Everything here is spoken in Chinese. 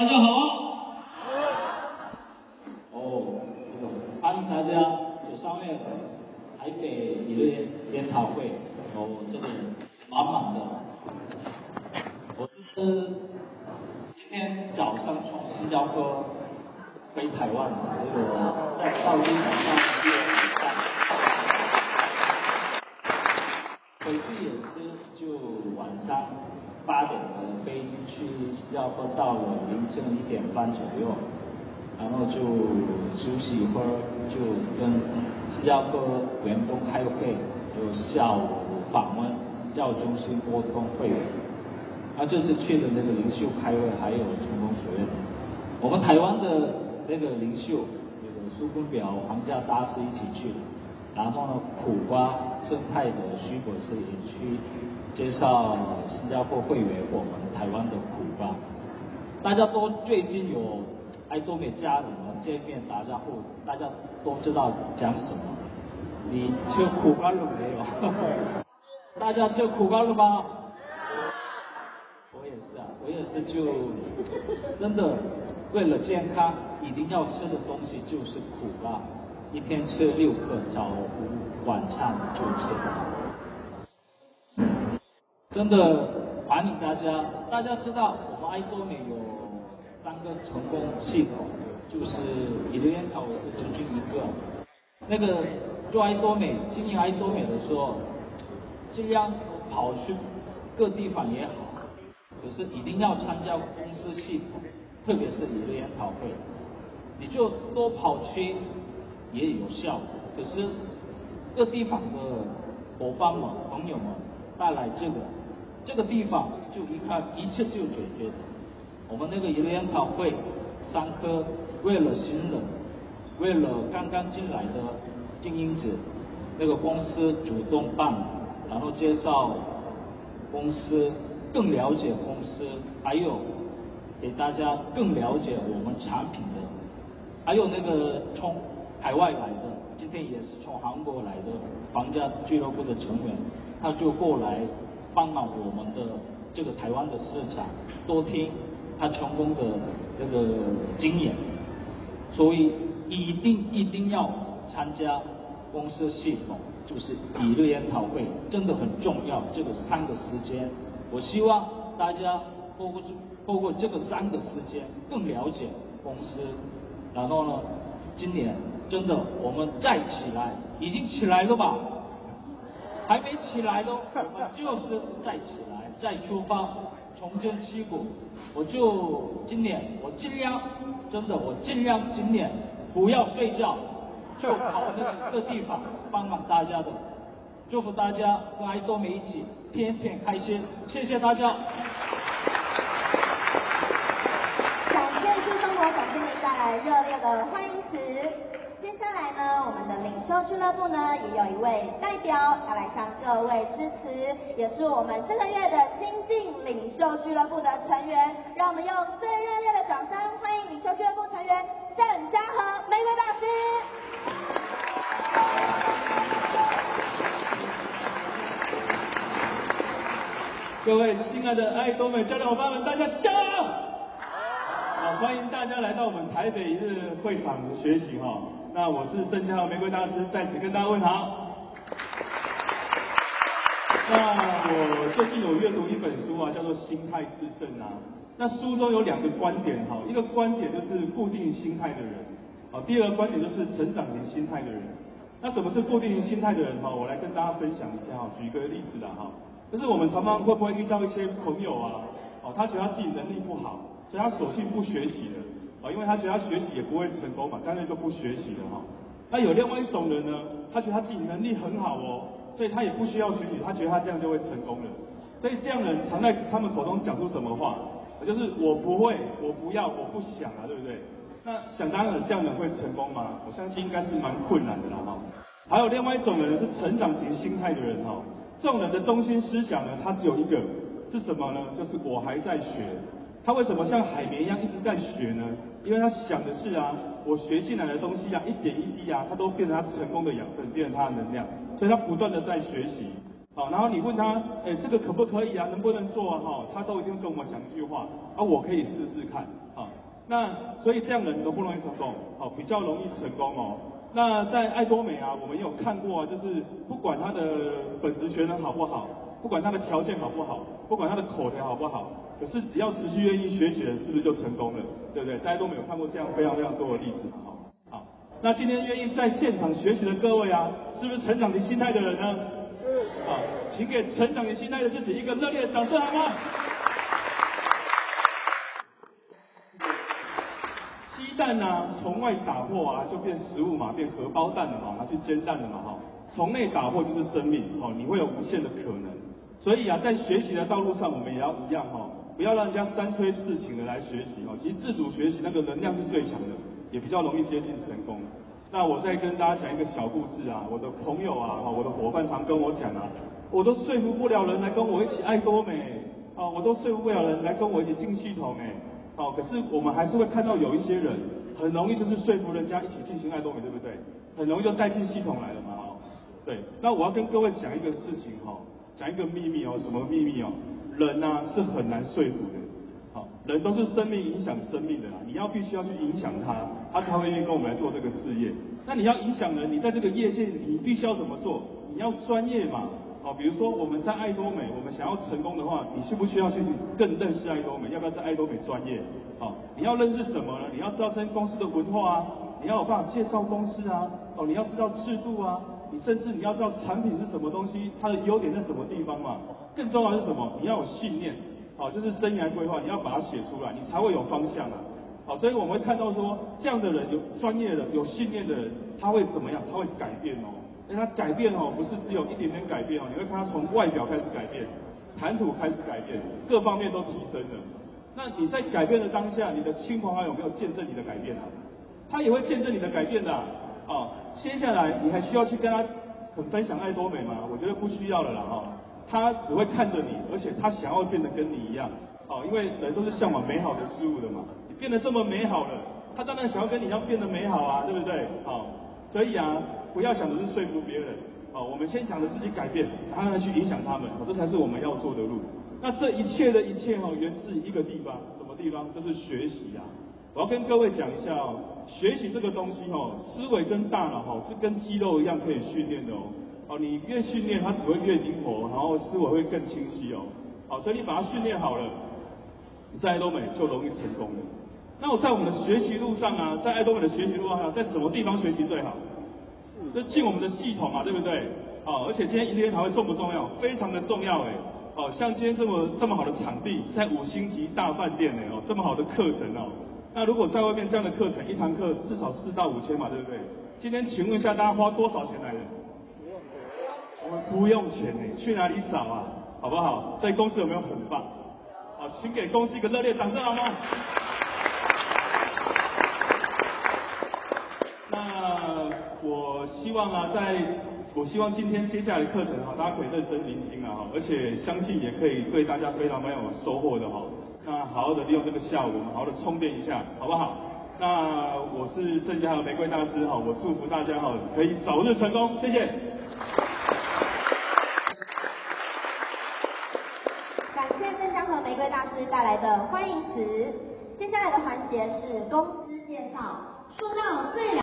大家好。哦，欢迎大家九三月台北一日研讨会，哦，这里满满的。我是今天早上从新加坡回台湾，这个在到机场上约晚饭，回去也是就晚上。八点的飞机去新加坡，到了凌晨一点半左右，然后就休息一会儿，就跟新加坡员工开会，就下午访问教中心沟通会员。啊，这次去的那个领袖开会，还有成功学院，我们台湾的那个领袖，这个苏坤表皇家大师一起去的，然后呢，苦瓜生态的徐博士也去。介绍新加坡会员，我们台湾的苦瓜，大家都最近有爱多美家人们见面打招呼，大家都知道讲什么。你吃苦瓜了没有？大家吃苦瓜了吗？我也是啊，我也是就 真的为了健康，一定要吃的东西就是苦瓜，一天吃六克，早午晚餐就吃。真的欢迎大家，大家知道我们爱多美有三个成功系统，就是你的研讨是其中一个。那个做爱多美、经营爱多美的时候，尽量跑去各地方也好，可是一定要参加公司系统，特别是你的研讨会，你就多跑去也有效。可是各地方的伙伴们、朋友们带来这个。这个地方就一看一切就解决。我们那个一个研讨会，上课为了新人，为了刚刚进来的精英者，那个公司主动办，然后介绍公司，更了解公司，还有给大家更了解我们产品的，还有那个从海外来的，今天也是从韩国来的皇家俱乐部的成员，他就过来。帮忙我们的这个台湾的市场，多听他成功的那个经验，所以一定一定要参加公司系统，就是一日研讨会，真的很重要。这个三个时间，我希望大家透过透过这个三个时间更了解公司，然后呢，今年真的我们再起来，已经起来了吧？还没起来的，我们就是再起来，再出发，重振旗鼓。我就今年，我尽量，真的，我尽量今年不要睡觉，就跑那个地方帮忙大家的。祝福大家和爱多美一起天天开心，谢谢大家。感谢朱生活总经理带来热烈的欢迎词。接下来呢，我们的领袖俱乐部呢，也有一位代表要来向各位致辞，也是我们这个月的新晋领袖俱乐部的成员。让我们用最热烈的掌声欢迎领袖俱乐部成员郑家和玫瑰大师。各位亲爱的爱多美家长伙伴们，大家下午好，欢迎大家来到我们台北日会场学习哈。那我是郑家和玫瑰大师，在此跟大家问好。那我最近有阅读一本书啊，叫做《心态致胜》啊。那书中有两个观点哈，一个观点就是固定心态的人，啊，第二个观点就是成长型心态的人。那什么是固定心态的人哈？我来跟大家分享一下哈，举一个例子啦哈，就是我们常常会不会遇到一些朋友啊，哦，他觉得他自己能力不好，所以他索性不学习了。啊，因为他觉得他学习也不会成功嘛，干脆就不学习了哈。那有另外一种人呢，他觉得他自己能力很好哦，所以他也不需要学习，他觉得他这样就会成功了。所以这样人常在他们口中讲出什么话？就是我不会，我不要，我不想啊，对不对？那想当然这样的人会成功吗？我相信应该是蛮困难的啦哈。还有另外一种人是成长型心态的人哈，这种人的中心思想呢，他只有一个，是什么呢？就是我还在学。他为什么像海绵一样一直在学呢？因为他想的是啊，我学进来的东西啊，一点一滴啊，他都变成他成功的养分，变成他的能量，所以他不断的在学习。好，然后你问他，哎，这个可不可以啊？能不能做啊？哈，他都一定跟我讲一句话，啊，我可以试试看。啊，那所以这样的人都不容易成功，哦，比较容易成功哦。那在爱多美啊，我们有看过啊，就是不管他的本职学能好不好，不管他的条件好不好，不管他的口条好不好，可是只要持续愿意学习的人，是不是就成功了？对不对？大家都没有看过这样非常非常多的例子嘛，好。好，那今天愿意在现场学习的各位啊，是不是成长型心态的人呢？是。好，请给成长型心态的自己一个热烈的掌声好吗？鸡蛋呢、啊，从外打破啊，就变食物嘛，变荷包蛋了嘛，拿去煎蛋了嘛，哈。从内打破就是生命，哈，你会有无限的可能。所以啊，在学习的道路上，我们也要一样，哈，不要让人家三催四请的来学习，哦。其实自主学习那个能量是最强的。也比较容易接近成功。那我再跟大家讲一个小故事啊，我的朋友啊，我的伙伴常跟我讲啊，我都说服不了人来跟我一起爱多美，啊，我都说服不了人来跟我一起进系统哎，哦，可是我们还是会看到有一些人很容易就是说服人家一起进行爱多美，对不对？很容易就带进系统来了嘛，哦，对。那我要跟各位讲一个事情哈，讲一个秘密哦，什么秘密哦？人呐、啊、是很难说服的。好人都是生命影响生命的啦，你要必须要去影响他，他才会愿意跟我们来做这个事业。那你要影响人，你在这个业界你必须要怎么做？你要专业嘛，哦，比如说我们在爱多美，我们想要成功的话，你需不需要去更认识爱多美？要不要在爱多美专业？哦，你要认识什么呢？你要知道这间公司的文化啊，你要有办法介绍公司啊，哦，你要知道制度啊，你甚至你要知道产品是什么东西，它的优点在什么地方嘛。更重要的是什么？你要有信念。好，就是生涯规划，你要把它写出来，你才会有方向啊。好，所以我们会看到说，这样的人有专业的、有信念的人，他会怎么样？他会改变哦。那他改变哦，不是只有一点点改变哦。你会看他从外表开始改变，谈吐开始改变，各方面都提升了。那你在改变的当下，你的亲朋好友有没有见证你的改变啊？他也会见证你的改变的啊。啊，接下来你还需要去跟他很分享爱多美吗？我觉得不需要了啦哈。他只会看着你，而且他想要变得跟你一样，哦，因为人都是向往美好的事物的嘛。你变得这么美好了，他当然想要跟你一样变得美好啊，对不对？好，所以啊，不要想的是说服别人，哦，我们先想着自己改变，然后去影响他们，这才是我们要做的路。那这一切的一切哦，源自一个地方，什么地方？就是学习啊。我要跟各位讲一下哦，学习这个东西哦，思维跟大脑哦，是跟肌肉一样可以训练的哦。哦，你越训练，它只会越灵活，然后思维会更清晰哦。好，所以你把它训练好了，在爱多美就容易成功了。那我在我们的学习路上啊，在爱多美的学习路上，在什么地方学习最好？就进我们的系统嘛，对不对？哦，而且今天一天还会重不重要？非常的重要哎。哦，像今天这么这么好的场地，在五星级大饭店呢哦，这么好的课程哦。那如果在外面这样的课程，一堂课至少四到五千嘛，对不对？今天请问一下，大家花多少钱来的？我们不用钱呢，去哪里找啊？好不好？在公司有没有很棒？好，请给公司一个热烈掌声好吗？那我希望啊，在我希望今天接下来的课程哈，大家可以认真聆听啊，而且相信也可以对大家非常非常有收获的哈。好好的利用这个下午，我们好好的充电一下，好不好？那我是郑家和玫瑰大师哈，我祝福大家哈，可以早日成功，谢谢。感谢郑家和玫瑰大师带来的欢迎词，接下来的环节是公司介绍。说到最。